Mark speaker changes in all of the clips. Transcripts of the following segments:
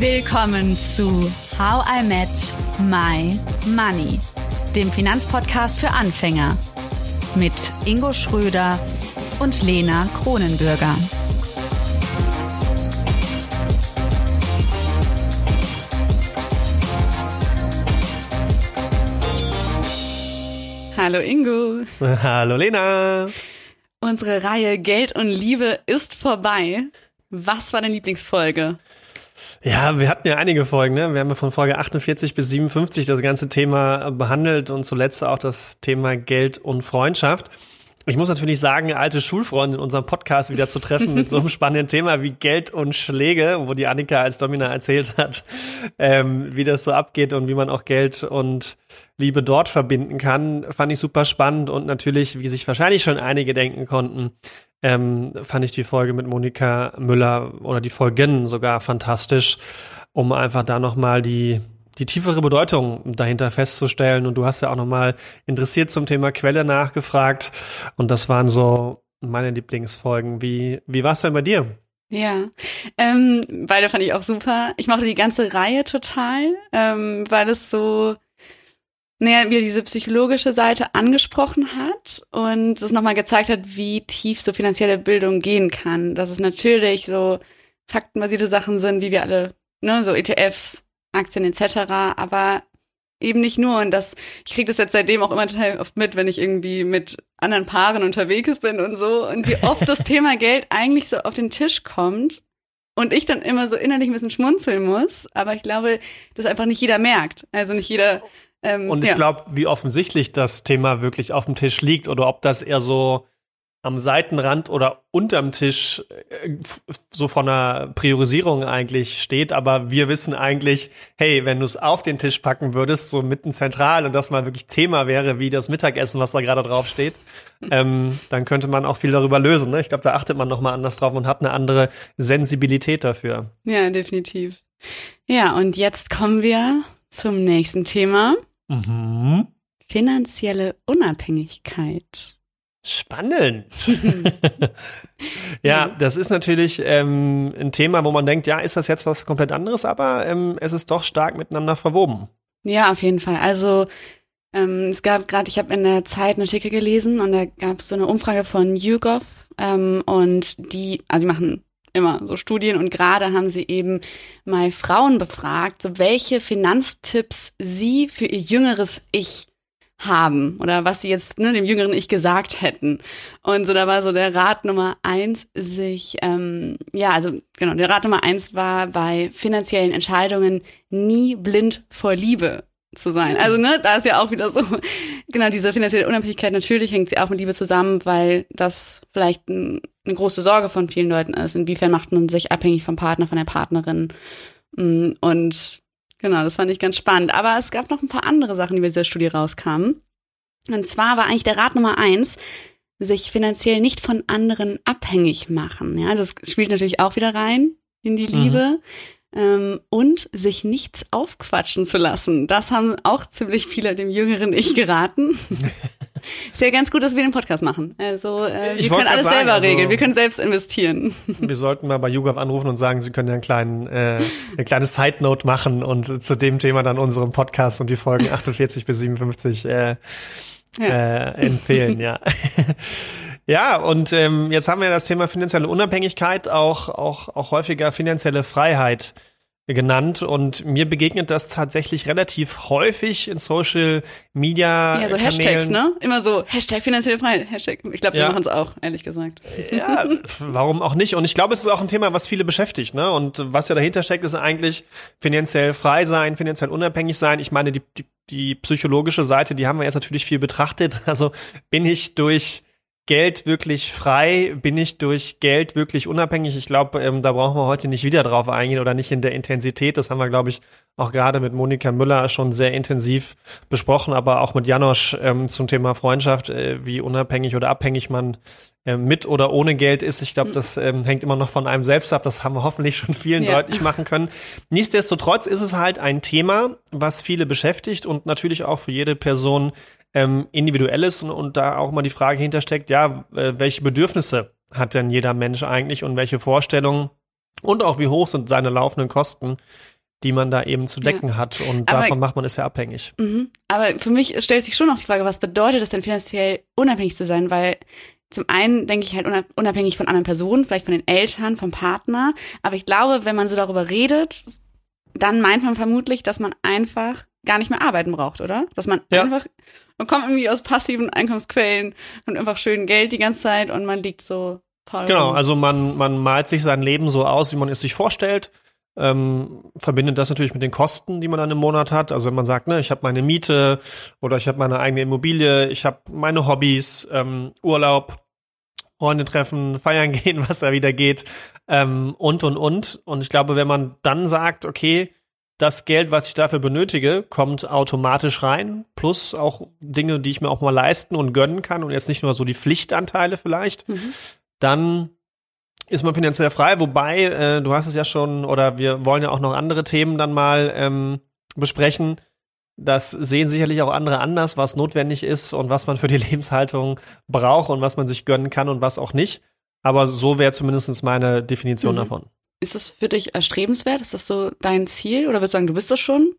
Speaker 1: Willkommen zu How I Met My Money, dem Finanzpodcast für Anfänger mit Ingo Schröder und Lena Kronenbürger. Hallo Ingo.
Speaker 2: Hallo Lena.
Speaker 1: Unsere Reihe Geld und Liebe ist vorbei. Was war deine Lieblingsfolge?
Speaker 2: Ja, wir hatten ja einige Folgen, ne? Wir haben ja von Folge 48 bis 57 das ganze Thema behandelt und zuletzt auch das Thema Geld und Freundschaft. Ich muss natürlich sagen, alte Schulfreunde in unserem Podcast wieder zu treffen mit so einem spannenden Thema wie Geld und Schläge, wo die Annika als Domina erzählt hat, ähm, wie das so abgeht und wie man auch Geld und Liebe dort verbinden kann, fand ich super spannend und natürlich, wie sich wahrscheinlich schon einige denken konnten, ähm, fand ich die Folge mit Monika Müller oder die Folgen sogar fantastisch, um einfach da nochmal die die tiefere Bedeutung dahinter festzustellen. Und du hast ja auch nochmal interessiert zum Thema Quelle nachgefragt. Und das waren so meine Lieblingsfolgen. Wie, wie war es denn bei dir?
Speaker 1: Ja, ähm, beide fand ich auch super. Ich mochte die ganze Reihe total, ähm, weil es so, naja, wieder diese psychologische Seite angesprochen hat und es nochmal gezeigt hat, wie tief so finanzielle Bildung gehen kann. Dass es natürlich so faktenbasierte Sachen sind, wie wir alle, ne, so ETFs, Aktien etc., aber eben nicht nur. Und das, ich kriege das jetzt seitdem auch immer total oft mit, wenn ich irgendwie mit anderen Paaren unterwegs bin und so. Und wie oft das Thema Geld eigentlich so auf den Tisch kommt. Und ich dann immer so innerlich ein bisschen schmunzeln muss. Aber ich glaube, dass einfach nicht jeder merkt. Also nicht jeder.
Speaker 2: Ähm, und ich ja. glaube, wie offensichtlich das Thema wirklich auf dem Tisch liegt oder ob das eher so am Seitenrand oder unterm Tisch äh, so von einer Priorisierung eigentlich steht, aber wir wissen eigentlich, hey, wenn du es auf den Tisch packen würdest, so mitten zentral und das mal wirklich Thema wäre, wie das Mittagessen, was da gerade drauf steht, ähm, dann könnte man auch viel darüber lösen. Ne? Ich glaube, da achtet man nochmal anders drauf und hat eine andere Sensibilität dafür.
Speaker 1: Ja, definitiv. Ja, und jetzt kommen wir zum nächsten Thema. Mhm. Finanzielle Unabhängigkeit.
Speaker 2: Spannend. ja, das ist natürlich ähm, ein Thema, wo man denkt, ja, ist das jetzt was komplett anderes, aber ähm, es ist doch stark miteinander verwoben.
Speaker 1: Ja, auf jeden Fall. Also ähm, es gab gerade, ich habe in der Zeit einen Artikel gelesen und da gab es so eine Umfrage von YouGov ähm, und die, also die machen immer so Studien und gerade haben sie eben mal Frauen befragt, so welche Finanztipps sie für ihr jüngeres Ich haben oder was sie jetzt ne, dem jüngeren Ich gesagt hätten. Und so da war so der Rat Nummer eins, sich, ähm, ja, also genau, der Rat Nummer eins war bei finanziellen Entscheidungen nie blind vor Liebe zu sein. Also ne, da ist ja auch wieder so, genau, diese finanzielle Unabhängigkeit, natürlich hängt sie auch mit Liebe zusammen, weil das vielleicht ein, eine große Sorge von vielen Leuten ist. Inwiefern macht man sich abhängig vom Partner, von der Partnerin? Mm, und Genau, das fand ich ganz spannend. Aber es gab noch ein paar andere Sachen, die bei dieser Studie rauskamen. Und zwar war eigentlich der Rat Nummer eins, sich finanziell nicht von anderen abhängig machen. Ja, also es spielt natürlich auch wieder rein in die mhm. Liebe. Mhm ähm, und sich nichts aufquatschen zu lassen. Das haben auch ziemlich viele dem jüngeren Ich geraten. Ist ja ganz gut, dass wir den Podcast machen. Also äh, wir können alles sagen, selber also, regeln, wir können selbst investieren.
Speaker 2: Wir sollten mal bei YouGov anrufen und sagen, sie können ja einen kleinen, äh, eine kleine Side Note machen und zu dem Thema dann unseren Podcast und die Folgen 48 bis 57 äh, ja. äh, empfehlen, ja. Ja, und ähm, jetzt haben wir das Thema finanzielle Unabhängigkeit, auch, auch, auch häufiger finanzielle Freiheit genannt und mir begegnet das tatsächlich relativ häufig in Social Media.
Speaker 1: Ja, so Kanälen. Hashtags, ne? Immer so Hashtag finanzielle Freiheit, Hashtag. Ich glaube, wir ja. machen es auch, ehrlich gesagt.
Speaker 2: Ja, warum auch nicht? Und ich glaube, es ist auch ein Thema, was viele beschäftigt, ne? Und was ja dahinter steckt, ist eigentlich finanziell frei sein, finanziell unabhängig sein. Ich meine, die, die, die psychologische Seite, die haben wir jetzt natürlich viel betrachtet. Also bin ich durch Geld wirklich frei? Bin ich durch Geld wirklich unabhängig? Ich glaube, ähm, da brauchen wir heute nicht wieder drauf eingehen oder nicht in der Intensität. Das haben wir, glaube ich, auch gerade mit Monika Müller schon sehr intensiv besprochen, aber auch mit Janosch ähm, zum Thema Freundschaft, äh, wie unabhängig oder abhängig man äh, mit oder ohne Geld ist. Ich glaube, das ähm, hängt immer noch von einem selbst ab. Das haben wir hoffentlich schon vielen ja. deutlich machen können. Nichtsdestotrotz ist es halt ein Thema, was viele beschäftigt und natürlich auch für jede Person ähm, individuell ist und, und da auch mal die Frage hintersteckt, ja, äh, welche Bedürfnisse hat denn jeder Mensch eigentlich und welche Vorstellungen Und auch wie hoch sind seine laufenden Kosten, die man da eben zu decken ja. hat. Und Aber davon macht man es ja abhängig.
Speaker 1: Mhm. Aber für mich stellt sich schon noch die Frage, was bedeutet es denn finanziell unabhängig zu sein? Weil zum einen denke ich halt unabhängig von anderen Personen, vielleicht von den Eltern, vom Partner. Aber ich glaube, wenn man so darüber redet, dann meint man vermutlich, dass man einfach gar nicht mehr arbeiten braucht, oder? Dass man ja. einfach, man kommt irgendwie aus passiven Einkommensquellen und einfach schön Geld die ganze Zeit und man liegt so
Speaker 2: voll. Genau, also man, man malt sich sein Leben so aus, wie man es sich vorstellt. Ähm, verbindet das natürlich mit den Kosten, die man dann im Monat hat. Also wenn man sagt, ne, ich habe meine Miete oder ich habe meine eigene Immobilie, ich habe meine Hobbys, ähm, Urlaub, Freunde treffen, feiern gehen, was da wieder geht ähm, und und und. Und ich glaube, wenn man dann sagt, okay, das Geld, was ich dafür benötige, kommt automatisch rein, plus auch Dinge, die ich mir auch mal leisten und gönnen kann und jetzt nicht nur so die Pflichtanteile vielleicht, mhm. dann ist man finanziell frei. Wobei, äh, du hast es ja schon, oder wir wollen ja auch noch andere Themen dann mal ähm, besprechen. Das sehen sicherlich auch andere anders, was notwendig ist und was man für die Lebenshaltung braucht und was man sich gönnen kann und was auch nicht. Aber so wäre zumindest meine Definition mhm. davon.
Speaker 1: Ist das für dich erstrebenswert? Ist das so dein Ziel? Oder würdest du sagen, du bist das schon?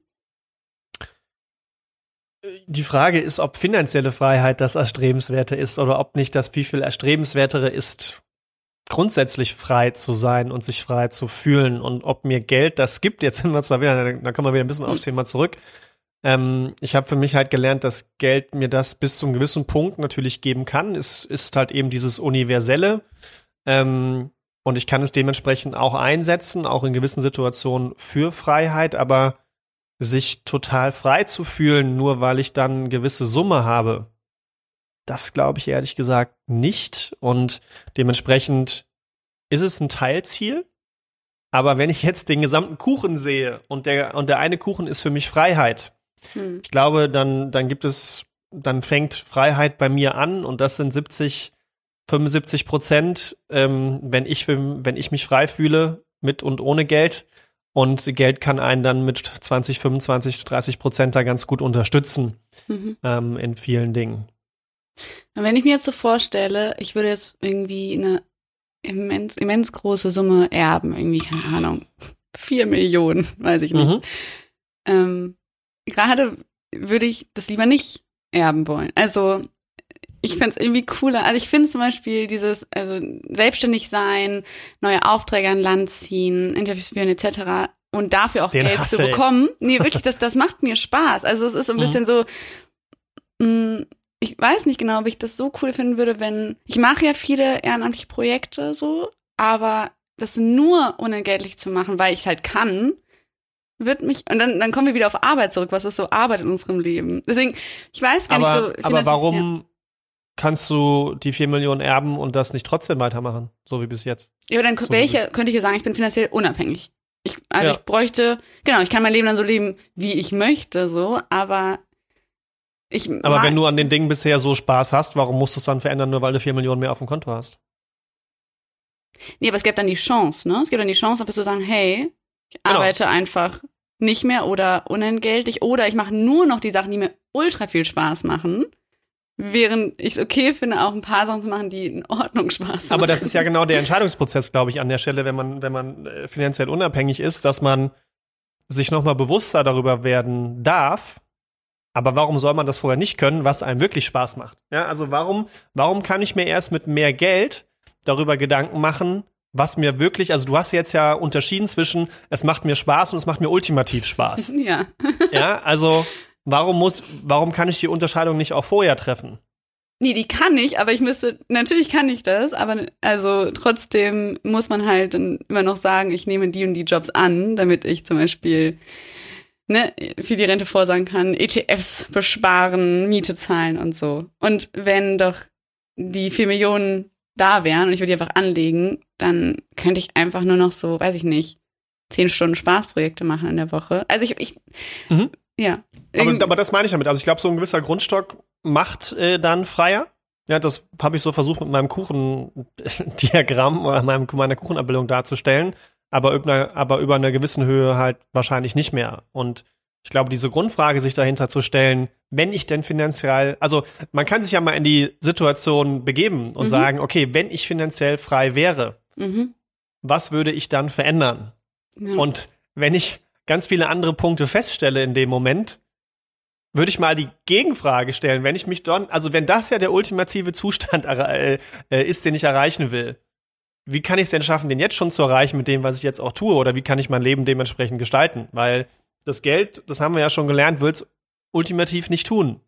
Speaker 2: Die Frage ist, ob finanzielle Freiheit das Erstrebenswerte ist oder ob nicht das viel, viel erstrebenswertere ist, grundsätzlich frei zu sein und sich frei zu fühlen und ob mir Geld das gibt. Jetzt sind wir zwar wieder, da kann man wieder ein bisschen aufs Thema zurück. Ähm, ich habe für mich halt gelernt, dass Geld mir das bis zu einem gewissen Punkt natürlich geben kann. Es ist halt eben dieses Universelle. Ähm, und ich kann es dementsprechend auch einsetzen, auch in gewissen Situationen für Freiheit, aber sich total frei zu fühlen, nur weil ich dann eine gewisse Summe habe, das glaube ich ehrlich gesagt nicht. Und dementsprechend ist es ein Teilziel. Aber wenn ich jetzt den gesamten Kuchen sehe und der, und der eine Kuchen ist für mich Freiheit, hm. ich glaube, dann, dann gibt es, dann fängt Freiheit bei mir an und das sind 70 75 Prozent, ähm, wenn ich wenn ich mich frei fühle mit und ohne Geld. Und Geld kann einen dann mit 20, 25, 30 Prozent da ganz gut unterstützen mhm. ähm, in vielen Dingen.
Speaker 1: Wenn ich mir jetzt so vorstelle, ich würde jetzt irgendwie eine immens, immens große Summe erben, irgendwie, keine Ahnung, vier Millionen, weiß ich nicht. Mhm. Ähm, Gerade würde ich das lieber nicht erben wollen. Also ich finde es irgendwie cooler. Also ich finde zum Beispiel dieses, also selbstständig sein, neue Aufträge an Land ziehen, Interviews führen etc. und dafür auch Den Geld zu bekommen. Nee, wirklich, das, das macht mir Spaß. Also es ist so ein mhm. bisschen so, mh, mm, ich weiß nicht genau, ob ich das so cool finden würde, wenn, ich mache ja viele ehrenamtliche Projekte so, aber das nur unentgeltlich zu machen, weil ich es halt kann, wird mich, und dann, dann kommen wir wieder auf Arbeit zurück. Was ist so Arbeit in unserem Leben? Deswegen, ich weiß gar
Speaker 2: aber,
Speaker 1: nicht
Speaker 2: so. Aber warum, kannst du die vier Millionen erben und das nicht trotzdem weitermachen, so wie bis jetzt.
Speaker 1: Ja, aber dann so welche, könnte ich ja sagen, ich bin finanziell unabhängig. Ich, also ja. ich bräuchte, genau, ich kann mein Leben dann so leben, wie ich möchte, so, aber ich.
Speaker 2: Aber wenn du an den Dingen bisher so Spaß hast, warum musst du es dann verändern, nur weil du vier Millionen mehr auf dem Konto hast?
Speaker 1: Nee, aber es gibt dann die Chance, ne? Es gibt dann die Chance, einfach zu sagen, hey, ich genau. arbeite einfach nicht mehr oder unentgeltlich oder ich mache nur noch die Sachen, die mir ultra viel Spaß machen während ich es okay finde, auch ein paar Sachen zu machen, die in Ordnung Spaß machen.
Speaker 2: Aber das ist ja genau der Entscheidungsprozess, glaube ich, an der Stelle, wenn man, wenn man äh, finanziell unabhängig ist, dass man sich nochmal bewusster darüber werden darf. Aber warum soll man das vorher nicht können, was einem wirklich Spaß macht? Ja, also warum, warum kann ich mir erst mit mehr Geld darüber Gedanken machen, was mir wirklich, also du hast jetzt ja unterschieden zwischen, es macht mir Spaß und es macht mir ultimativ Spaß.
Speaker 1: Ja.
Speaker 2: Ja, also Warum muss, warum kann ich die Unterscheidung nicht auch vorher treffen?
Speaker 1: Nee, die kann ich, aber ich müsste, natürlich kann ich das, aber also trotzdem muss man halt dann immer noch sagen, ich nehme die und die Jobs an, damit ich zum Beispiel ne, für die Rente vorsagen kann, ETFs besparen, Miete zahlen und so. Und wenn doch die vier Millionen da wären und ich würde die einfach anlegen, dann könnte ich einfach nur noch so, weiß ich nicht, zehn Stunden Spaßprojekte machen in der Woche. Also ich, ich mhm. Ja.
Speaker 2: Aber, aber, das meine ich damit. Also ich glaube, so ein gewisser Grundstock macht äh, dann freier. Ja, das habe ich so versucht mit meinem Kuchendiagramm oder meinem, meiner Kuchenabbildung darzustellen, aber über, aber über eine gewissen Höhe halt wahrscheinlich nicht mehr. Und ich glaube, diese Grundfrage sich dahinter zu stellen, wenn ich denn finanziell, also man kann sich ja mal in die Situation begeben und mhm. sagen, okay, wenn ich finanziell frei wäre, mhm. was würde ich dann verändern? Ja. Und wenn ich ganz viele andere Punkte feststelle in dem Moment, würde ich mal die Gegenfrage stellen, wenn ich mich dann, also wenn das ja der ultimative Zustand äh, äh, ist, den ich erreichen will, wie kann ich es denn schaffen, den jetzt schon zu erreichen mit dem, was ich jetzt auch tue? Oder wie kann ich mein Leben dementsprechend gestalten? Weil das Geld, das haben wir ja schon gelernt, will es ultimativ nicht tun.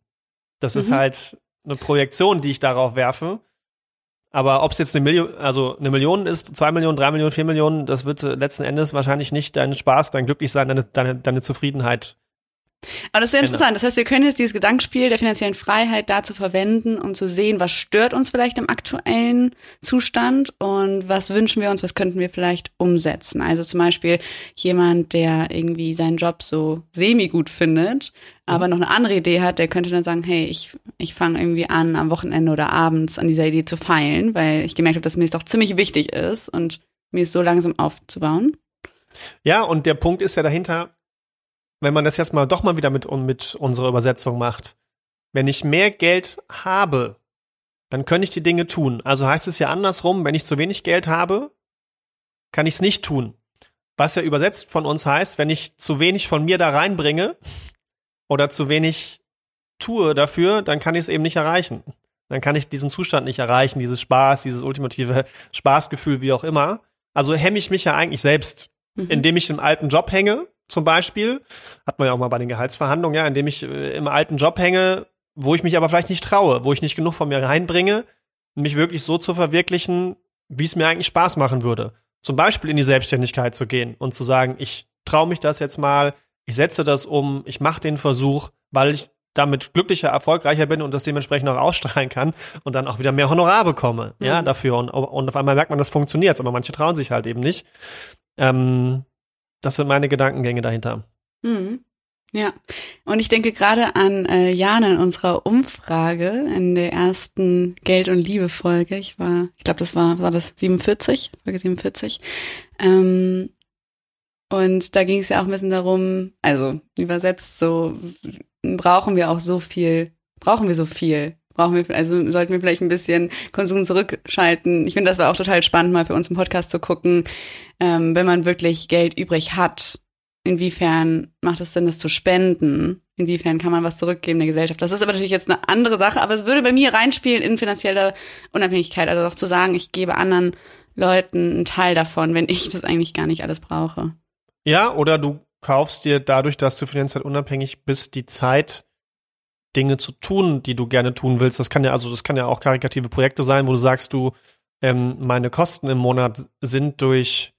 Speaker 2: Das mhm. ist halt eine Projektion, die ich darauf werfe. Aber ob es jetzt eine Million, also eine Million ist, zwei Millionen, drei Millionen, vier Millionen, das wird letzten Endes wahrscheinlich nicht dein Spaß, dein Glücklichsein, deine, deine, deine Zufriedenheit
Speaker 1: aber das ist sehr genau. interessant. Das heißt, wir können jetzt dieses Gedankenspiel der finanziellen Freiheit dazu verwenden, um zu sehen, was stört uns vielleicht im aktuellen Zustand und was wünschen wir uns, was könnten wir vielleicht umsetzen. Also zum Beispiel jemand, der irgendwie seinen Job so semi gut findet, aber mhm. noch eine andere Idee hat, der könnte dann sagen, hey, ich, ich fange irgendwie an, am Wochenende oder abends an dieser Idee zu feilen, weil ich gemerkt habe, dass mir es doch ziemlich wichtig ist und mir es so langsam aufzubauen.
Speaker 2: Ja, und der Punkt ist ja dahinter, wenn man das jetzt mal doch mal wieder mit, mit unserer Übersetzung macht, wenn ich mehr Geld habe, dann könnte ich die Dinge tun. Also heißt es ja andersrum, wenn ich zu wenig Geld habe, kann ich es nicht tun. Was ja übersetzt von uns heißt, wenn ich zu wenig von mir da reinbringe oder zu wenig tue dafür, dann kann ich es eben nicht erreichen. Dann kann ich diesen Zustand nicht erreichen, dieses Spaß, dieses ultimative Spaßgefühl, wie auch immer. Also hemme ich mich ja eigentlich selbst, mhm. indem ich im alten Job hänge zum Beispiel, hat man ja auch mal bei den Gehaltsverhandlungen, ja, indem ich äh, im alten Job hänge, wo ich mich aber vielleicht nicht traue, wo ich nicht genug von mir reinbringe, mich wirklich so zu verwirklichen, wie es mir eigentlich Spaß machen würde. Zum Beispiel in die Selbstständigkeit zu gehen und zu sagen, ich traue mich das jetzt mal, ich setze das um, ich mache den Versuch, weil ich damit glücklicher, erfolgreicher bin und das dementsprechend auch ausstrahlen kann und dann auch wieder mehr Honorar bekomme, mhm. ja, dafür. Und, und auf einmal merkt man, das funktioniert, aber manche trauen sich halt eben nicht. Ähm, das sind meine Gedankengänge dahinter.
Speaker 1: Mhm. Ja, und ich denke gerade an äh, Jana in unserer Umfrage in der ersten Geld- und Liebe-Folge. Ich war, ich glaube, das war, war das 47, Folge 47. Ähm, und da ging es ja auch ein bisschen darum, also übersetzt so, brauchen wir auch so viel, brauchen wir so viel brauchen wir, also sollten wir vielleicht ein bisschen Konsum zurückschalten. Ich finde, das war auch total spannend, mal für uns im Podcast zu gucken, ähm, wenn man wirklich Geld übrig hat, inwiefern macht es Sinn, das zu spenden? Inwiefern kann man was zurückgeben der Gesellschaft? Das ist aber natürlich jetzt eine andere Sache, aber es würde bei mir reinspielen in finanzielle Unabhängigkeit, also auch zu sagen, ich gebe anderen Leuten einen Teil davon, wenn ich das eigentlich gar nicht alles brauche.
Speaker 2: Ja, oder du kaufst dir dadurch, dass du finanziell unabhängig bist, die Zeit, Dinge zu tun, die du gerne tun willst. Das kann ja, also das kann ja auch karikative Projekte sein, wo du sagst, du, ähm, meine Kosten im Monat sind durch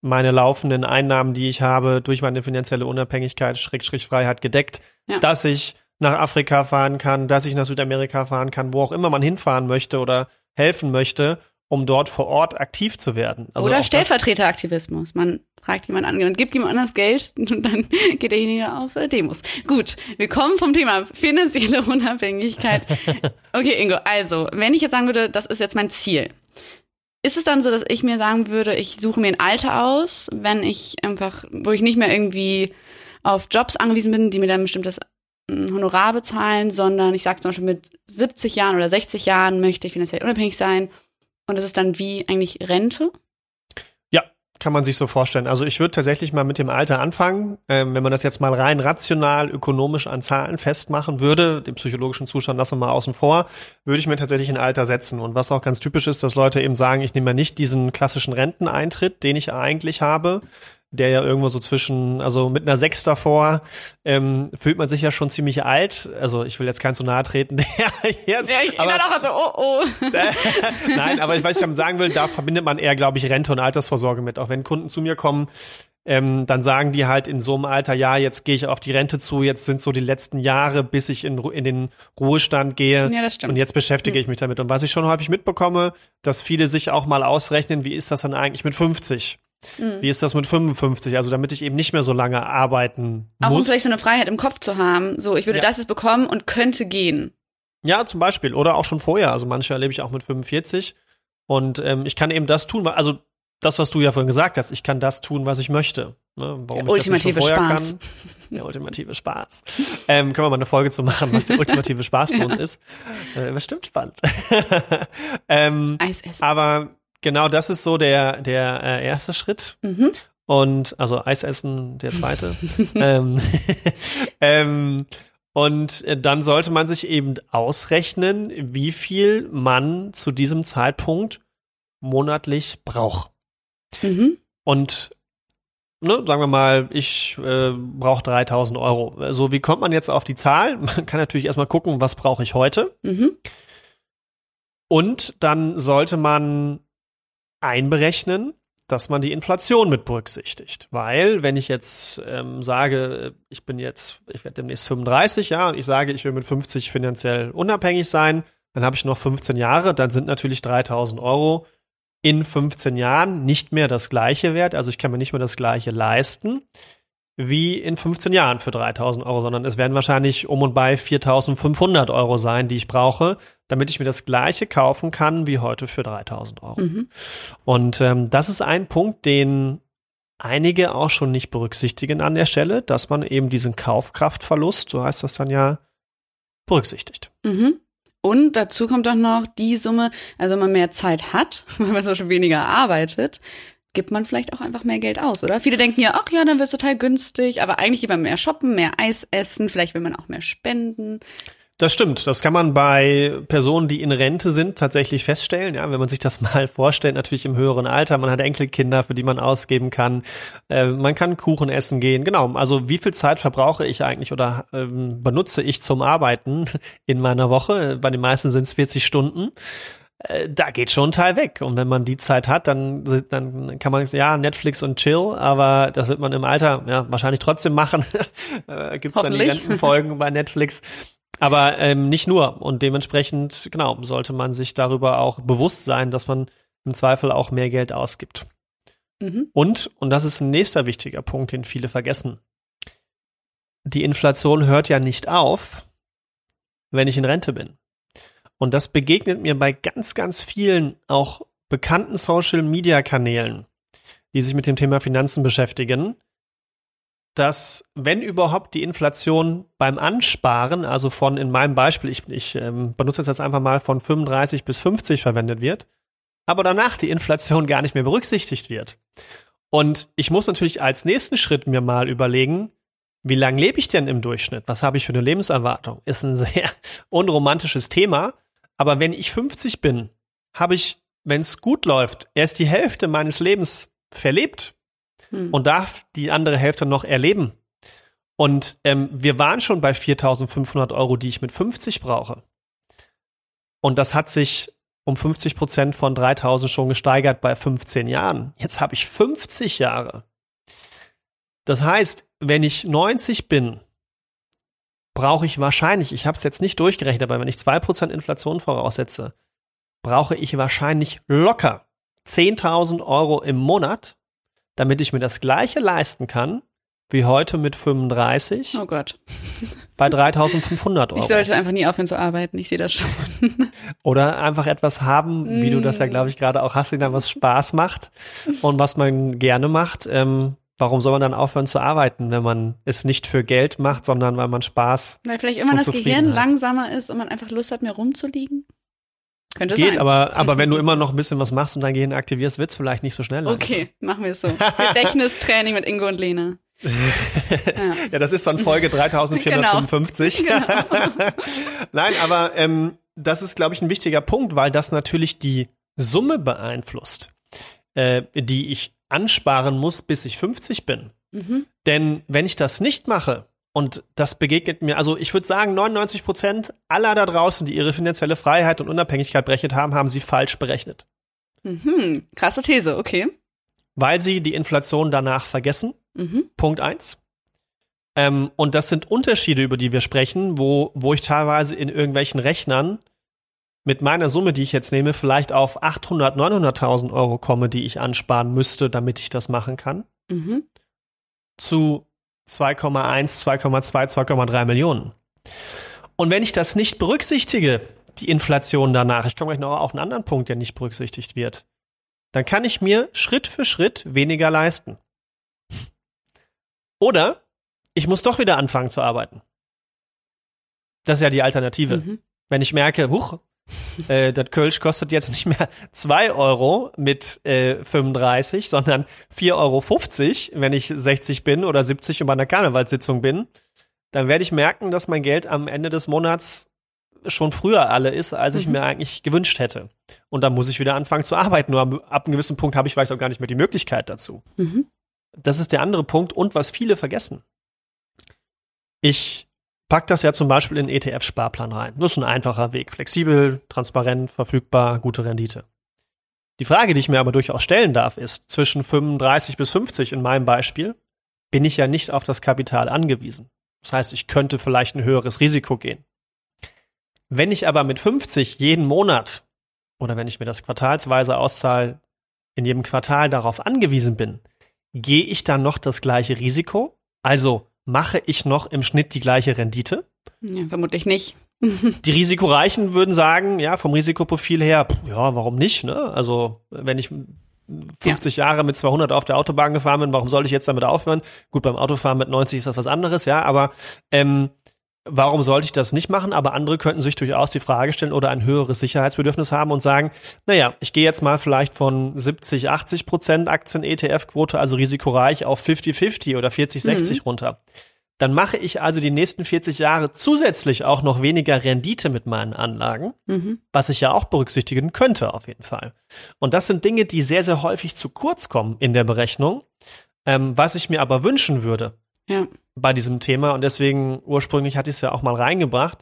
Speaker 2: meine laufenden Einnahmen, die ich habe, durch meine finanzielle Unabhängigkeit, Schrägstrich Freiheit gedeckt, ja. dass ich nach Afrika fahren kann, dass ich nach Südamerika fahren kann, wo auch immer man hinfahren möchte oder helfen möchte um dort vor Ort aktiv zu werden.
Speaker 1: Also Oder Stellvertreteraktivismus. Man fragt jemand an und gibt jemand anders Geld und dann geht derjenige auf äh, Demos. Gut, wir kommen vom Thema finanzielle Unabhängigkeit. Okay, Ingo, also, wenn ich jetzt sagen würde, das ist jetzt mein Ziel. Ist es dann so, dass ich mir sagen würde, ich suche mir ein Alter aus, wenn ich einfach, wo ich nicht mehr irgendwie auf Jobs angewiesen bin, die mir dann ein bestimmtes hm, Honorar bezahlen, sondern ich sage zum Beispiel mit 70 Jahren oder 60 Jahren möchte ich finanziell unabhängig sein und das ist dann wie eigentlich Rente?
Speaker 2: Ja, kann man sich so vorstellen. Also ich würde tatsächlich mal mit dem Alter anfangen. Ähm, wenn man das jetzt mal rein rational, ökonomisch an Zahlen festmachen würde, den psychologischen Zustand lassen wir mal außen vor, würde ich mir tatsächlich ein Alter setzen. Und was auch ganz typisch ist, dass Leute eben sagen, ich nehme mal nicht diesen klassischen Renteneintritt, den ich eigentlich habe, der ja irgendwo so zwischen, also mit einer Sechs davor, ähm, fühlt man sich ja schon ziemlich alt. Also ich will jetzt keinen zu nahe treten, der
Speaker 1: jetzt, ja, ich aber, auch so, oh, oh.
Speaker 2: Nein, aber was ich sagen will, da verbindet man eher, glaube ich, Rente und Altersvorsorge mit. Auch wenn Kunden zu mir kommen, ähm, dann sagen die halt in so einem Alter, ja, jetzt gehe ich auf die Rente zu, jetzt sind so die letzten Jahre, bis ich in, in den Ruhestand gehe.
Speaker 1: Ja, das stimmt.
Speaker 2: Und jetzt beschäftige hm. ich mich damit. Und was ich schon häufig mitbekomme, dass viele sich auch mal ausrechnen, wie ist das dann eigentlich mit 50? Mhm. Wie ist das mit 55? Also damit ich eben nicht mehr so lange arbeiten muss. Auch um
Speaker 1: vielleicht so eine Freiheit im Kopf zu haben. So, ich würde ja. das jetzt bekommen und könnte gehen.
Speaker 2: Ja, zum Beispiel. Oder auch schon vorher. Also manche erlebe ich auch mit 45. Und ähm, ich kann eben das tun, also das, was du ja vorhin gesagt hast, ich kann das tun, was ich möchte. Ne?
Speaker 1: Warum der ich ultimative das Spaß. kann.
Speaker 2: Der ultimative Spaß. ähm, können wir mal eine Folge zu machen, was der ultimative Spaß für uns ist. Äh, bestimmt spannend. ähm, Eis essen. Aber genau das ist so der, der äh, erste Schritt.
Speaker 1: Mhm.
Speaker 2: Und also Eis essen, der zweite. ähm, ähm, und dann sollte man sich eben ausrechnen, wie viel man zu diesem Zeitpunkt monatlich braucht.
Speaker 1: Mhm.
Speaker 2: Und ne, sagen wir mal, ich äh, brauche 3000 Euro. So, wie kommt man jetzt auf die Zahl? Man kann natürlich erstmal gucken, was brauche ich heute.
Speaker 1: Mhm.
Speaker 2: Und dann sollte man einberechnen, dass man die Inflation mit berücksichtigt. Weil, wenn ich jetzt ähm, sage, ich bin jetzt, ich werde demnächst 35, ja, und ich sage, ich will mit 50 finanziell unabhängig sein, dann habe ich noch 15 Jahre, dann sind natürlich 3000 Euro in 15 Jahren nicht mehr das gleiche wert. Also ich kann mir nicht mehr das gleiche leisten wie in 15 Jahren für 3000 Euro, sondern es werden wahrscheinlich um und bei 4500 Euro sein, die ich brauche, damit ich mir das gleiche kaufen kann wie heute für 3000 Euro.
Speaker 1: Mhm.
Speaker 2: Und ähm, das ist ein Punkt, den einige auch schon nicht berücksichtigen an der Stelle, dass man eben diesen Kaufkraftverlust, so heißt das dann ja, berücksichtigt.
Speaker 1: Mhm. Und dazu kommt auch noch die Summe, also wenn man mehr Zeit hat, weil man so schon weniger arbeitet, gibt man vielleicht auch einfach mehr Geld aus, oder? Viele denken ja, ach ja, dann wird es total günstig, aber eigentlich man mehr shoppen, mehr Eis essen, vielleicht will man auch mehr spenden.
Speaker 2: Das stimmt. Das kann man bei Personen, die in Rente sind, tatsächlich feststellen. Ja, wenn man sich das mal vorstellt, natürlich im höheren Alter. Man hat Enkelkinder, für die man ausgeben kann. Äh, man kann Kuchen essen gehen. Genau. Also wie viel Zeit verbrauche ich eigentlich oder ähm, benutze ich zum Arbeiten in meiner Woche? Bei den meisten sind es 40 Stunden äh, da geht schon ein Teil weg. Und wenn man die Zeit hat, dann, dann kann man, ja, Netflix und chill, aber das wird man im Alter ja, wahrscheinlich trotzdem machen. äh, Gibt es dann die Rentenfolgen bei Netflix. Aber ähm, nicht nur. Und dementsprechend, genau, sollte man sich darüber auch bewusst sein, dass man im Zweifel auch mehr Geld ausgibt.
Speaker 1: Mhm.
Speaker 2: Und, und das ist ein nächster wichtiger Punkt, den viele vergessen. Die Inflation hört ja nicht auf, wenn ich in Rente bin. Und das begegnet mir bei ganz, ganz vielen auch bekannten Social-Media-Kanälen, die sich mit dem Thema Finanzen beschäftigen, dass, wenn überhaupt, die Inflation beim Ansparen, also von in meinem Beispiel, ich, ich ähm, benutze jetzt einfach mal von 35 bis 50 verwendet wird, aber danach die Inflation gar nicht mehr berücksichtigt wird. Und ich muss natürlich als nächsten Schritt mir mal überlegen, wie lange lebe ich denn im Durchschnitt? Was habe ich für eine Lebenserwartung? Ist ein sehr unromantisches Thema. Aber wenn ich 50 bin, habe ich, wenn es gut läuft, erst die Hälfte meines Lebens verlebt hm. und darf die andere Hälfte noch erleben. Und ähm, wir waren schon bei 4.500 Euro, die ich mit 50 brauche. Und das hat sich um 50 Prozent von 3.000 schon gesteigert bei 15 Jahren. Jetzt habe ich 50 Jahre. Das heißt, wenn ich 90 bin, brauche ich wahrscheinlich, ich habe es jetzt nicht durchgerechnet, aber wenn ich 2% Inflation voraussetze, brauche ich wahrscheinlich locker 10.000 Euro im Monat, damit ich mir das gleiche leisten kann wie heute mit 35.
Speaker 1: Oh Gott.
Speaker 2: Bei 3500 Euro.
Speaker 1: Ich sollte einfach nie aufhören zu arbeiten, ich sehe das schon.
Speaker 2: Oder einfach etwas haben, wie du das ja, glaube ich, gerade auch hast, was Spaß macht und was man gerne macht. Ähm, warum soll man dann aufhören zu arbeiten, wenn man es nicht für Geld macht, sondern weil man Spaß
Speaker 1: Weil vielleicht immer das Gehirn langsamer ist und man einfach Lust hat, mehr rumzuliegen?
Speaker 2: Könnte Geht, sein. aber, aber wenn du immer noch ein bisschen was machst und dein Gehirn aktivierst, wird es vielleicht nicht so schnell.
Speaker 1: Okay, machen wir es so. Gedächtnistraining mit Ingo und Lena.
Speaker 2: Ja. ja, das ist dann Folge 3455. Genau. genau. Nein, aber ähm, das ist, glaube ich, ein wichtiger Punkt, weil das natürlich die Summe beeinflusst, äh, die ich ansparen muss, bis ich 50 bin. Mhm. Denn wenn ich das nicht mache, und das begegnet mir, also ich würde sagen, 99 Prozent aller da draußen, die ihre finanzielle Freiheit und Unabhängigkeit berechnet haben, haben sie falsch berechnet.
Speaker 1: Mhm. Krasse These, okay.
Speaker 2: Weil sie die Inflation danach vergessen. Mhm. Punkt eins. Ähm, und das sind Unterschiede, über die wir sprechen, wo, wo ich teilweise in irgendwelchen Rechnern mit meiner Summe, die ich jetzt nehme, vielleicht auf 800, 900.000 Euro komme, die ich ansparen müsste, damit ich das machen kann. Mhm. Zu 2,1, 2,2, 2,3 Millionen. Und wenn ich das nicht berücksichtige, die Inflation danach, ich komme gleich noch auf einen anderen Punkt, der nicht berücksichtigt wird, dann kann ich mir Schritt für Schritt weniger leisten. Oder ich muss doch wieder anfangen zu arbeiten. Das ist ja die Alternative. Mhm. Wenn ich merke, huch, Äh, das Kölsch kostet jetzt nicht mehr zwei Euro mit äh, 35, sondern 4,50 Euro, wenn ich 60 bin oder 70 und bei einer Karnevalssitzung bin. Dann werde ich merken, dass mein Geld am Ende des Monats schon früher alle ist, als ich
Speaker 1: Mhm.
Speaker 2: mir eigentlich gewünscht hätte. Und dann muss ich wieder anfangen zu arbeiten. Nur ab, ab einem gewissen Punkt habe ich vielleicht auch gar nicht mehr die Möglichkeit dazu.
Speaker 1: Mhm.
Speaker 2: Das ist der andere Punkt. Und was viele vergessen. Ich pack das ja zum Beispiel in ETF-Sparplan rein. Das ist ein einfacher Weg. Flexibel, transparent, verfügbar, gute Rendite. Die Frage, die ich mir aber durchaus stellen darf, ist, zwischen 35 bis 50 in meinem Beispiel, bin ich ja nicht auf das Kapital angewiesen. Das heißt, ich könnte vielleicht ein höheres Risiko gehen. Wenn ich aber mit 50 jeden Monat oder wenn ich mir das quartalsweise auszahle, in jedem Quartal darauf angewiesen bin, gehe ich dann noch das gleiche Risiko? Also mache ich noch im Schnitt die gleiche Rendite?
Speaker 1: Ja, vermutlich nicht.
Speaker 2: Die Risikoreichen würden sagen, ja, vom Risikoprofil her, ja, warum nicht? Ne? Also wenn ich 50 Jahre mit 200 auf der Autobahn gefahren bin, warum soll ich jetzt damit aufhören? Gut, beim Autofahren mit 90 ist das was anderes, ja, aber ähm, warum sollte ich das nicht machen? Aber andere könnten sich durchaus die Frage stellen oder ein höheres Sicherheitsbedürfnis haben und sagen, naja, ich gehe jetzt mal vielleicht von 70, 80 Prozent Aktien-ETF-Quote, also risikoreich, auf 50-50 oder 40-60 runter. Dann mache ich also die nächsten 40 Jahre zusätzlich auch noch weniger Rendite mit meinen Anlagen,
Speaker 1: Mhm.
Speaker 2: was ich ja auch berücksichtigen könnte auf jeden Fall. Und das sind Dinge, die sehr, sehr häufig zu kurz kommen in der Berechnung, ähm, was ich mir aber wünschen würde
Speaker 1: Ja.
Speaker 2: bei diesem Thema. Und deswegen ursprünglich hatte ich es ja auch mal reingebracht,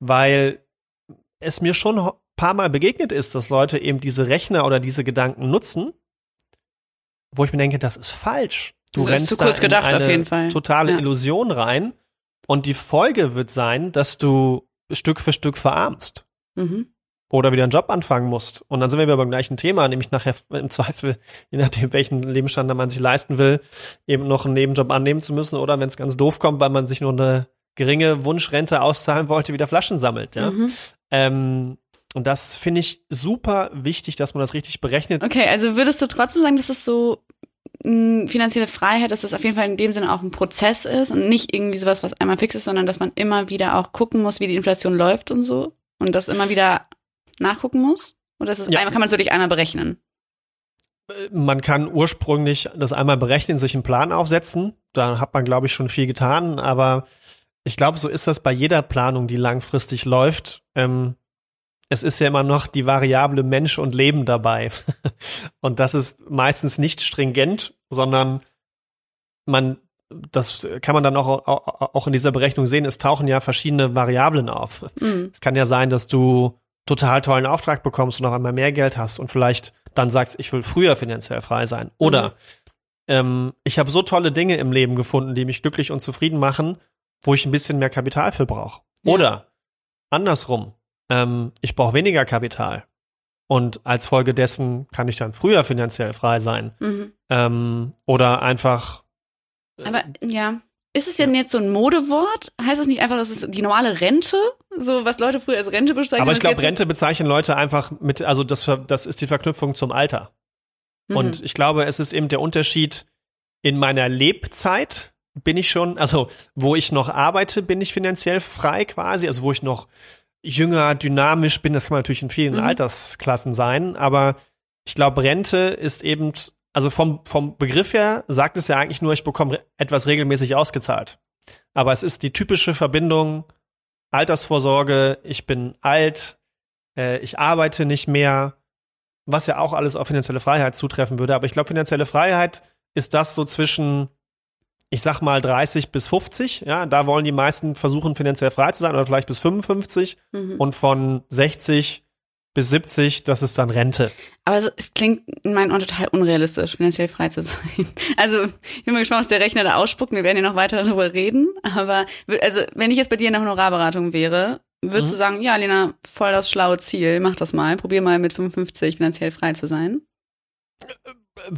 Speaker 2: weil es mir schon ein paar Mal begegnet ist, dass Leute eben diese Rechner oder diese Gedanken nutzen, wo ich mir denke, das ist falsch. Du
Speaker 1: Das
Speaker 2: rennst
Speaker 1: zu
Speaker 2: da in
Speaker 1: gedacht, auf
Speaker 2: eine
Speaker 1: jeden Fall.
Speaker 2: totale
Speaker 1: Ja.
Speaker 2: Illusion rein. Und die Folge wird sein, dass du Stück für Stück verarmst
Speaker 1: Mhm.
Speaker 2: Oder wieder einen Job anfangen musst. Und dann sind wir wieder beim gleichen Thema, nämlich nachher im Zweifel, je nachdem, welchen Lebensstandard man sich leisten will, eben noch einen Nebenjob annehmen zu müssen oder wenn es ganz doof kommt, weil man sich nur eine geringe Wunschrente auszahlen wollte, wieder Flaschen sammelt. Ja?
Speaker 1: Mhm.
Speaker 2: Ähm, und das finde ich super wichtig, dass man das richtig berechnet.
Speaker 1: Okay, also würdest du trotzdem sagen, dass es so mh, finanzielle Freiheit, dass das auf jeden Fall in dem Sinne auch ein Prozess ist und nicht irgendwie sowas, was einmal fix ist, sondern dass man immer wieder auch gucken muss, wie die Inflation läuft und so und das immer wieder nachgucken muss? Oder ist es
Speaker 2: Ja.
Speaker 1: einmal, kann man es wirklich einmal berechnen?
Speaker 2: Man kann ursprünglich das einmal berechnen, sich einen Plan aufsetzen. Da hat man, glaube ich, schon viel getan. Aber ich glaube, so ist das bei jeder Planung, die langfristig läuft. Ähm, es ist ja immer noch die Variable Mensch und Leben dabei. und das ist meistens nicht stringent, sondern man, das kann man dann auch, auch, in dieser Berechnung sehen, es tauchen ja verschiedene Variablen auf.
Speaker 1: Mhm.
Speaker 2: Es kann ja sein, dass du total tollen Auftrag bekommst und noch einmal mehr Geld hast und vielleicht dann sagst, ich will früher finanziell frei sein. Oder
Speaker 1: Mhm.
Speaker 2: ähm, ich habe so tolle Dinge im Leben gefunden, die mich glücklich und zufrieden machen, wo ich ein bisschen mehr Kapital für brauche.
Speaker 1: Ja.
Speaker 2: Oder andersrum, ähm, ich brauche weniger Kapital. Und als Folge dessen kann ich dann früher finanziell frei sein.
Speaker 1: Mhm.
Speaker 2: Ähm, oder einfach. äh,
Speaker 1: Aber ja. Ist es denn jetzt so ein Modewort? Heißt es nicht einfach, das ist die normale Rente? So, was Leute früher als Rente bezeichnen?
Speaker 2: aber ich glaube, Rente bezeichnen Leute einfach mit, also das, das ist die Verknüpfung zum Alter.
Speaker 1: Mhm.
Speaker 2: Und ich glaube, es ist eben der Unterschied in meiner Lebzeit bin ich schon, also wo ich noch arbeite, bin ich finanziell frei quasi, also wo ich noch jünger, dynamisch bin, das kann man natürlich in vielen
Speaker 1: Mhm.
Speaker 2: Altersklassen sein, aber ich glaube, Rente ist eben, also vom, vom Begriff her sagt es ja eigentlich nur, ich bekomme re- etwas regelmäßig ausgezahlt. Aber es ist die typische Verbindung Altersvorsorge, ich bin alt, äh, ich arbeite nicht mehr, was ja auch alles auf finanzielle Freiheit zutreffen würde. Aber ich glaube, finanzielle Freiheit ist das so zwischen, ich sag mal 30 bis 50. Ja, da wollen die meisten versuchen, finanziell frei zu sein oder vielleicht bis 55.
Speaker 1: Mhm.
Speaker 2: Und von 60 bis 70, das ist dann Rente.
Speaker 1: Aber es- klingt in meinen Ohren total unrealistisch, finanziell frei zu sein. Also, ich bin mal gespannt, was der Rechner da ausspuckt. Wir werden ja noch weiter darüber reden. Aber, also, wenn ich jetzt bei dir in der Honorarberatung wäre, würdest
Speaker 2: Mhm.
Speaker 1: du sagen, ja, Lena, voll das schlaue Ziel, mach das mal. Probier mal mit 55 finanziell frei zu sein.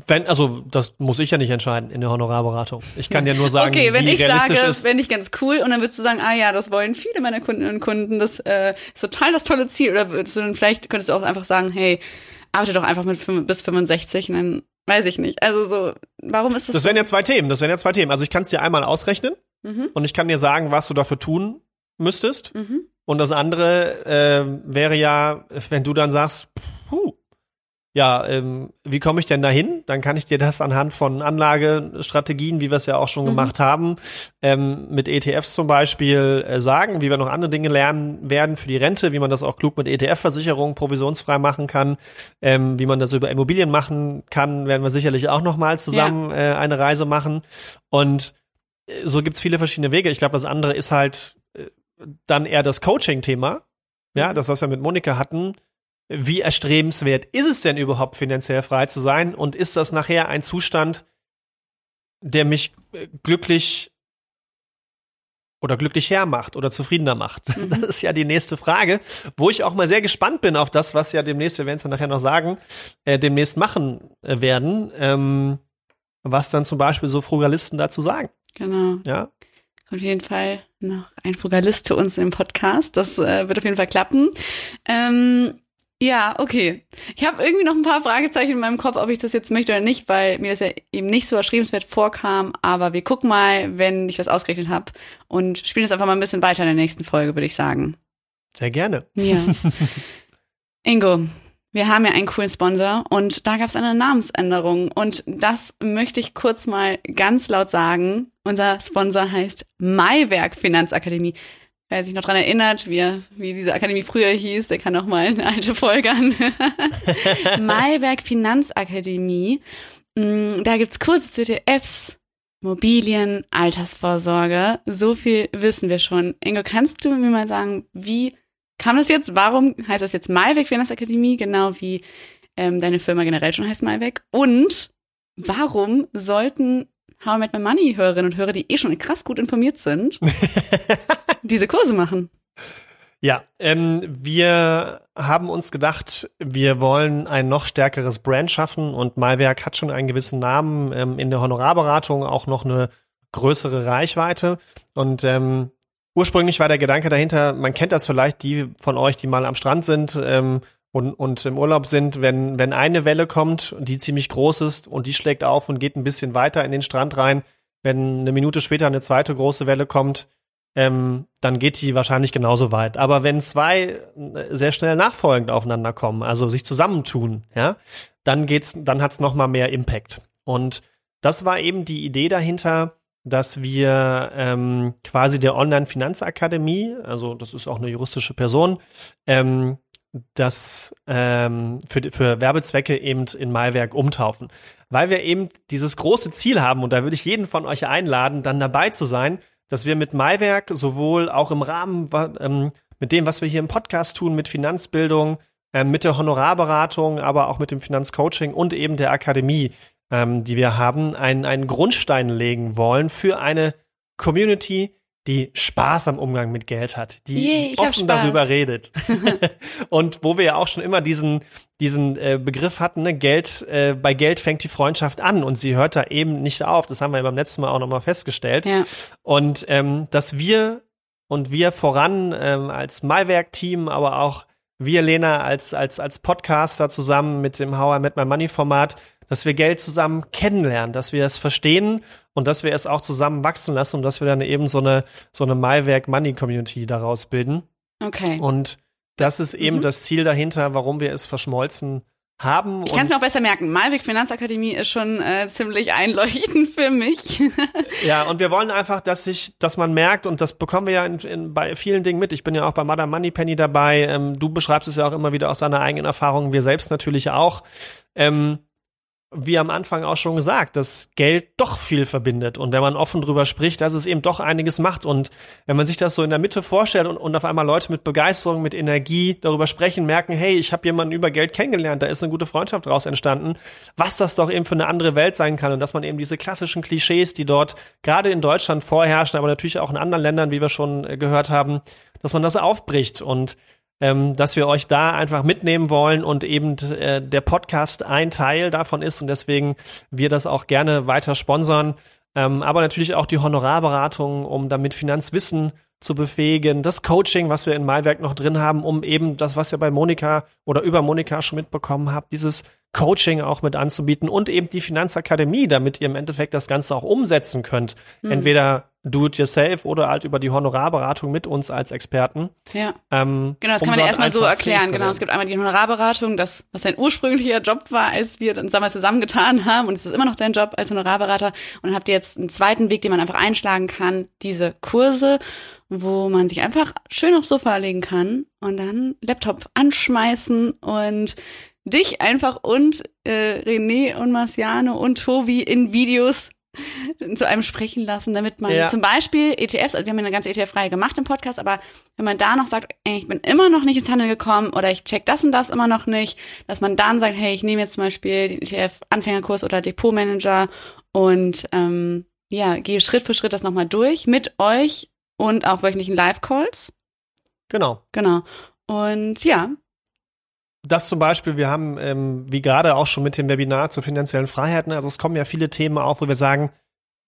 Speaker 2: Wenn, also, das muss ich ja nicht entscheiden in der Honorarberatung. Ich kann ja nur sagen,
Speaker 1: okay, wenn
Speaker 2: wie
Speaker 1: ich
Speaker 2: realistisch
Speaker 1: sage,
Speaker 2: ist.
Speaker 1: wenn ich ganz cool, und dann würdest du sagen, ah ja, das wollen viele meiner Kundinnen und Kunden, das äh, ist total das tolle Ziel. Oder würdest du dann, vielleicht könntest du auch einfach sagen, hey, arbeite doch einfach mit bis 65 und dann weiß ich nicht. Also so, warum ist das,
Speaker 2: Das wären ja zwei Themen. Das wären ja zwei Themen. Also ich kann es dir einmal ausrechnen
Speaker 1: so? Mhm,
Speaker 2: und ich kann dir sagen, was du dafür tun müsstest.
Speaker 1: mhm,
Speaker 2: Und das andere äh, wäre ja, wenn du dann sagst, puh, ja, ähm, wie komme ich denn dahin? Dann kann ich dir das anhand von Anlagestrategien, wie wir es ja auch schon mhm. gemacht haben, ähm, mit ETFs zum Beispiel äh, sagen, wie wir noch andere Dinge lernen werden für die Rente, wie man das auch klug mit ETF-Versicherungen provisionsfrei machen kann, ähm, wie man das über Immobilien machen kann, werden wir sicherlich auch noch mal zusammen ja. äh, eine Reise machen. Und äh, so gibt's viele verschiedene Wege. Ich glaube, das andere ist halt äh, dann eher das Coaching-Thema. Ja, das, was wir mit Monika hatten wie erstrebenswert ist es denn überhaupt, finanziell frei zu sein? Und ist das nachher ein Zustand, der mich äh, glücklich oder glücklich hermacht oder zufriedener macht? Mhm. Das ist ja die nächste Frage, wo ich auch mal sehr gespannt bin auf das, was ja demnächst, wir werden es dann nachher noch sagen, äh, demnächst machen äh, werden, ähm, was dann zum Beispiel so Frugalisten dazu sagen.
Speaker 1: Genau.
Speaker 2: Ja.
Speaker 1: Auf jeden Fall noch ein Frugalist zu uns im Podcast. Das äh, wird auf jeden Fall klappen. Ähm, ja, okay. Ich habe irgendwie noch ein paar Fragezeichen in meinem Kopf, ob ich das jetzt möchte oder nicht, weil mir das ja eben nicht so erstrebenswert vorkam. Aber wir gucken mal, wenn ich was ausgerechnet habe und spielen das einfach mal ein bisschen weiter in der nächsten Folge, würde ich sagen.
Speaker 2: Sehr gerne.
Speaker 1: Ja. Ingo, wir haben ja einen coolen Sponsor und da gab es eine Namensänderung und das möchte ich kurz mal ganz laut sagen. Unser Sponsor heißt Maiwerk Finanzakademie. Wer sich noch dran erinnert, wie, wie diese Akademie früher hieß, der kann noch mal eine alte Folge anhören. Malberg Finanzakademie. Mm, da gibt's Kurse zu ETFs, Immobilien, Altersvorsorge. So viel wissen wir schon. Ingo, kannst du mir mal sagen, wie kam das jetzt? Warum heißt das jetzt Malweg Finanzakademie, genau wie ähm, deine Firma generell schon heißt Malweg? Und warum sollten How I Met My Money Hörerinnen und Hörer, die eh schon krass gut informiert sind, diese Kurse machen.
Speaker 2: Ja, ähm, wir haben uns gedacht, wir wollen ein noch stärkeres Brand schaffen und Malwerk hat schon einen gewissen Namen ähm, in der Honorarberatung, auch noch eine größere Reichweite. Und ähm, ursprünglich war der Gedanke dahinter, man kennt das vielleicht, die von euch, die mal am Strand sind ähm, und, und im Urlaub sind, wenn, wenn eine Welle kommt, die ziemlich groß ist und die schlägt auf und geht ein bisschen weiter in den Strand rein, wenn eine Minute später eine zweite große Welle kommt, ähm, dann geht die wahrscheinlich genauso weit. Aber wenn zwei äh, sehr schnell nachfolgend aufeinander kommen, also sich zusammentun, ja, dann geht's, dann hat's noch mal mehr Impact. Und das war eben die Idee dahinter, dass wir ähm, quasi der Online-Finanzakademie, also das ist auch eine juristische Person, ähm, das ähm, für, für Werbezwecke eben in Malwerk umtaufen. Weil wir eben dieses große Ziel haben, und da würde ich jeden von euch einladen, dann dabei zu sein, dass wir mit Maiwerk sowohl auch im Rahmen ähm, mit dem, was wir hier im Podcast tun, mit Finanzbildung, ähm, mit der Honorarberatung, aber auch mit dem Finanzcoaching und eben der Akademie, ähm, die wir haben, einen, einen Grundstein legen wollen für eine Community, die Spaß am Umgang mit Geld hat, die
Speaker 1: Yay,
Speaker 2: offen darüber redet. und wo wir ja auch schon immer diesen, diesen äh, Begriff hatten, ne, Geld, äh, bei Geld fängt die Freundschaft an und sie hört da eben nicht auf. Das haben wir ja beim letzten Mal auch nochmal festgestellt.
Speaker 1: Ja.
Speaker 2: Und ähm, dass wir und wir voran ähm, als Maiwerk-Team, aber auch wir, Lena, als, als, als Podcaster zusammen mit dem How I Met My Money Format, dass wir Geld zusammen kennenlernen, dass wir es verstehen und dass wir es auch zusammen wachsen lassen und dass wir dann eben so eine, so eine Maiwerk Money Community daraus bilden.
Speaker 1: Okay.
Speaker 2: Und das ist eben mhm. das Ziel dahinter, warum wir es verschmolzen haben.
Speaker 1: Ich kann es mir auch besser merken. Malweg Finanzakademie ist schon äh, ziemlich einleuchtend für mich.
Speaker 2: ja, und wir wollen einfach, dass sich, dass man merkt, und das bekommen wir ja in, in, bei vielen Dingen mit. Ich bin ja auch bei Madame Moneypenny dabei. Ähm, du beschreibst es ja auch immer wieder aus deiner eigenen Erfahrung, wir selbst natürlich auch. Ähm, wie am Anfang auch schon gesagt, dass Geld doch viel verbindet. Und wenn man offen drüber spricht, dass es eben doch einiges macht. Und wenn man sich das so in der Mitte vorstellt und, und auf einmal Leute mit Begeisterung, mit Energie darüber sprechen, merken, hey, ich habe jemanden über Geld kennengelernt, da ist eine gute Freundschaft daraus entstanden, was das doch eben für eine andere Welt sein kann. Und dass man eben diese klassischen Klischees, die dort gerade in Deutschland vorherrschen, aber natürlich auch in anderen Ländern, wie wir schon äh, gehört haben, dass man das aufbricht. Und ähm, dass wir euch da einfach mitnehmen wollen und eben äh, der Podcast ein Teil davon ist und deswegen wir das auch gerne weiter sponsern. Ähm, aber natürlich auch die Honorarberatung, um damit Finanzwissen zu befähigen, das Coaching, was wir in Malwerk noch drin haben, um eben das, was ihr bei Monika oder über Monika schon mitbekommen habt, dieses Coaching auch mit anzubieten und eben die Finanzakademie, damit ihr im Endeffekt das Ganze auch umsetzen könnt. Mhm. Entweder Do-it-yourself oder halt über die Honorarberatung mit uns als Experten.
Speaker 1: Ja.
Speaker 2: Ähm,
Speaker 1: Genau, das
Speaker 2: um
Speaker 1: kann man ja erstmal so erklären. Genau, es gibt einmal die Honorarberatung, das, was dein ursprünglicher Job war, als wir uns damals zusammengetan haben. Und es ist immer noch dein Job als Honorarberater. Und dann habt ihr jetzt einen zweiten Weg, den man einfach einschlagen kann, diese Kurse, wo man sich einfach schön aufs Sofa legen kann und dann Laptop anschmeißen und dich einfach und äh, René und Marciano und Tobi in Videos zu einem sprechen lassen, damit man
Speaker 2: Ja.
Speaker 1: zum Beispiel ETFs, also wir haben ja eine ganze ETF-Reihe gemacht im Podcast, aber wenn man da noch sagt, ey, ich bin immer noch nicht ins Handeln gekommen oder ich check das und das immer noch nicht, dass man dann sagt, hey, ich nehme jetzt zum Beispiel den ETF-Anfängerkurs oder Depotmanager und ähm, ja, gehe Schritt für Schritt das nochmal durch mit euch und auch wöchentlichen Live-Calls.
Speaker 2: Genau.
Speaker 1: Genau. Und ja,
Speaker 2: Das zum Beispiel, wir haben, ähm, wie gerade auch schon mit dem Webinar zu finanziellen Freiheiten, also es kommen ja viele Themen auf, wo wir sagen,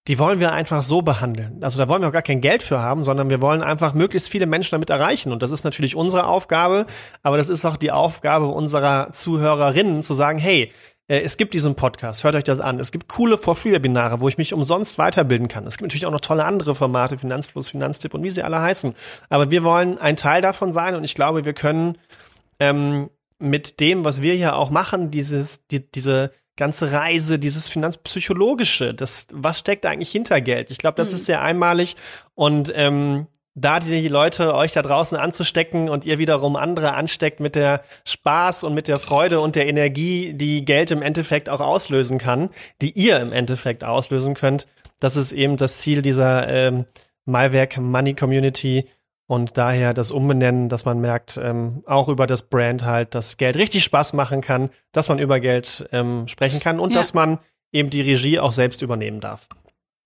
Speaker 2: die wollen wir einfach so behandeln. Also da wollen wir auch gar kein Geld für haben, sondern wir wollen einfach möglichst viele Menschen damit erreichen. Und das ist natürlich unsere Aufgabe, aber das ist auch die Aufgabe unserer Zuhörerinnen zu sagen, hey, äh, es gibt diesen Podcast, hört euch das an. Es gibt coole For-Free-Webinare, wo ich mich umsonst weiterbilden kann. Es gibt natürlich auch noch tolle andere Formate, Finanzfluss, Finanztipp und wie sie alle heißen. Aber wir wollen ein Teil davon sein und ich glaube, wir können ähm, mit dem, was wir hier auch machen, dieses, die, diese ganze Reise, dieses Finanzpsychologische, das, was steckt eigentlich hinter Geld? Ich glaube, das
Speaker 1: Mhm.
Speaker 2: ist sehr einmalig und ähm, da die Leute euch da draußen anzustecken und ihr wiederum andere ansteckt mit der Spaß und mit der Freude und der Energie, die Geld im Endeffekt auch auslösen kann, die ihr im Endeffekt auslösen könnt, das ist eben das Ziel dieser ähm, Malwerk Money Community und daher das Umbenennen, dass man merkt, ähm, auch über das Brand halt, dass Geld richtig Spaß machen kann, dass man über Geld ähm, sprechen kann und
Speaker 1: Ja.
Speaker 2: dass man eben die Regie auch selbst übernehmen darf.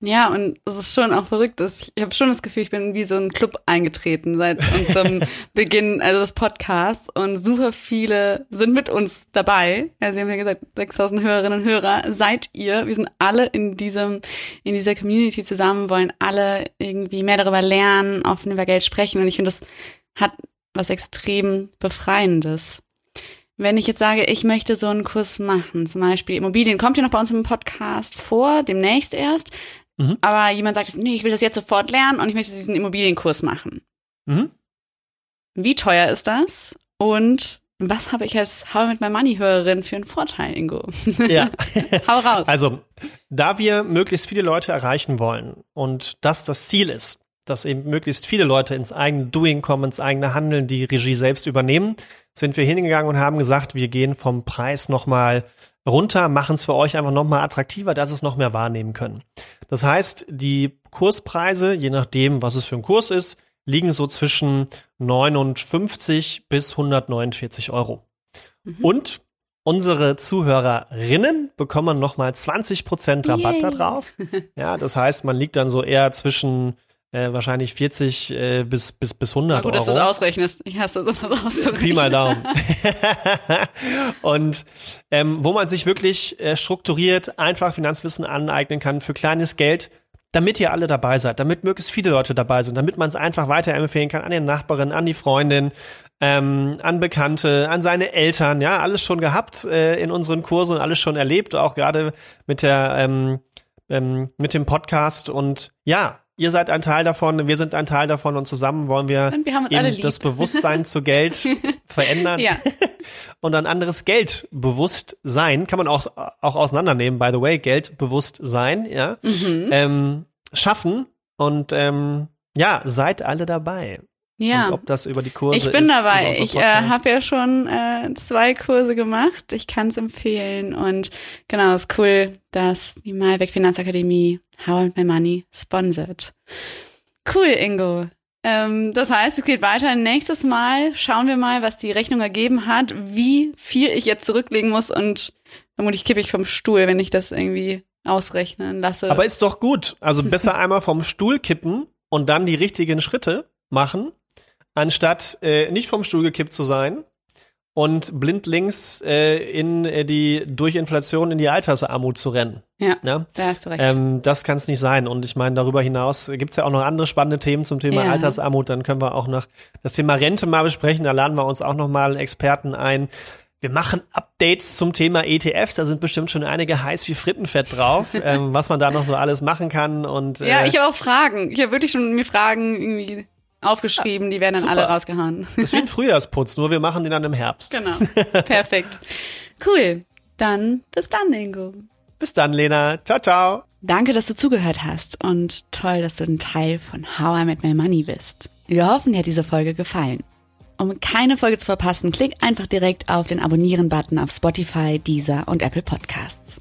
Speaker 1: Ja, und es ist schon auch verrückt. dass Ich habe schon das Gefühl, ich bin wie so ein Club eingetreten seit unserem Beginn, also des Podcasts. Und super viele sind mit uns dabei. Also wir haben ja gesagt, 6000 Hörerinnen und Hörer seid ihr. Wir sind alle in diesem, in dieser Community zusammen, wollen alle irgendwie mehr darüber lernen, offen über Geld sprechen. Und ich finde, das hat was extrem Befreiendes. Wenn ich jetzt sage, ich möchte so einen Kurs machen, zum Beispiel Immobilien, kommt ja noch bei uns im Podcast vor, demnächst erst.
Speaker 2: Mhm.
Speaker 1: Aber jemand sagt, nee, ich will das jetzt sofort lernen und ich möchte diesen Immobilienkurs machen.
Speaker 2: Mhm.
Speaker 1: Wie teuer ist das? Und was habe ich als How I Met My Money Hörerin für einen Vorteil, Ingo?
Speaker 2: Ja.
Speaker 1: Hau raus.
Speaker 2: Also, da wir möglichst viele Leute erreichen wollen und das das Ziel ist, dass eben möglichst viele Leute ins eigene Doing kommen, ins eigene Handeln, die Regie selbst übernehmen, sind wir hingegangen und haben gesagt, wir gehen vom Preis nochmal runter, machen es für euch einfach nochmal attraktiver, dass es noch mehr wahrnehmen können. Das heißt, die Kurspreise, je nachdem, was es für ein Kurs ist, liegen so zwischen 59 bis 149 Euro.
Speaker 1: Mhm.
Speaker 2: Und unsere Zuhörerinnen bekommen nochmal 20% Rabatt
Speaker 1: Yay.
Speaker 2: da drauf. Ja, das heißt, man liegt dann so eher zwischen äh, wahrscheinlich 40 äh, bis, bis, bis 100
Speaker 1: Na gut, dass du
Speaker 2: Euro.
Speaker 1: es ausrechnest. Ich hasse sowas auszurechnen.
Speaker 2: Pi mal Daumen. und ähm, wo man sich wirklich äh, strukturiert einfach Finanzwissen aneignen kann für kleines Geld, damit ihr alle dabei seid, damit möglichst viele Leute dabei sind, damit man es einfach weiterempfehlen kann an den Nachbarin, an die Freundin, ähm, an Bekannte, an seine Eltern, ja, alles schon gehabt äh, in unseren Kursen, alles schon erlebt, auch gerade mit der ähm, ähm, mit dem Podcast und ja, ihr seid ein Teil davon, wir sind ein Teil davon und zusammen wollen wir,
Speaker 1: wir
Speaker 2: eben das Bewusstsein zu Geld verändern
Speaker 1: Ja.
Speaker 2: und ein anderes Geldbewusstsein kann man auch, auch auseinandernehmen, by the way, Geldbewusstsein, ja,
Speaker 1: Mhm.
Speaker 2: ähm, schaffen und ähm, ja, seid alle dabei.
Speaker 1: Ja.
Speaker 2: Und ob das über die Kurse
Speaker 1: Ich bin
Speaker 2: ist,
Speaker 1: dabei. Ich äh, habe ja schon äh, zwei Kurse gemacht. Ich kann es empfehlen. Und genau, ist cool, dass die Malbec Finanzakademie How and My Money sponsert. Cool, Ingo. Ähm, das heißt, es geht weiter. Nächstes Mal schauen wir mal, was die Rechnung ergeben hat, wie viel ich jetzt zurücklegen muss und vermutlich kippe ich vom Stuhl, wenn ich das irgendwie ausrechnen lasse.
Speaker 2: Aber ist doch gut. Also besser einmal vom Stuhl kippen und dann die richtigen Schritte machen, anstatt äh, nicht vom Stuhl gekippt zu sein und blindlings äh, in äh, die durch Inflation in die Altersarmut zu rennen.
Speaker 1: ja,
Speaker 2: Ja?
Speaker 1: da hast du recht.
Speaker 2: Ähm, das kann es nicht sein. Und ich meine, darüber hinaus gibt's ja auch noch andere spannende Themen zum Thema
Speaker 1: Ja.
Speaker 2: Altersarmut. Dann können wir auch noch das Thema Rente mal besprechen. Da laden wir uns auch noch mal einen Experten ein. Wir machen Updates zum Thema ETFs. Da sind bestimmt schon einige heiß wie Frittenfett drauf, ähm, was man da noch so alles machen kann. Und,
Speaker 1: äh, ja, ich habe auch Fragen. Ich habe wirklich schon mir Fragen irgendwie aufgeschrieben, die werden dann Super. alle rausgehauen.
Speaker 2: Das ist wie ein Frühjahrsputz, nur wir machen den dann im Herbst.
Speaker 1: Genau. Perfekt. Cool. Dann bis dann, Ingo.
Speaker 2: Bis dann, Lena. Ciao, ciao.
Speaker 1: Danke, dass du zugehört hast und toll, dass du ein Teil von How I Met My Money bist. Wir hoffen, dir hat diese Folge gefallen. Um keine Folge zu verpassen, klick einfach direkt auf den Abonnieren-Button auf Spotify, Deezer und Apple Podcasts.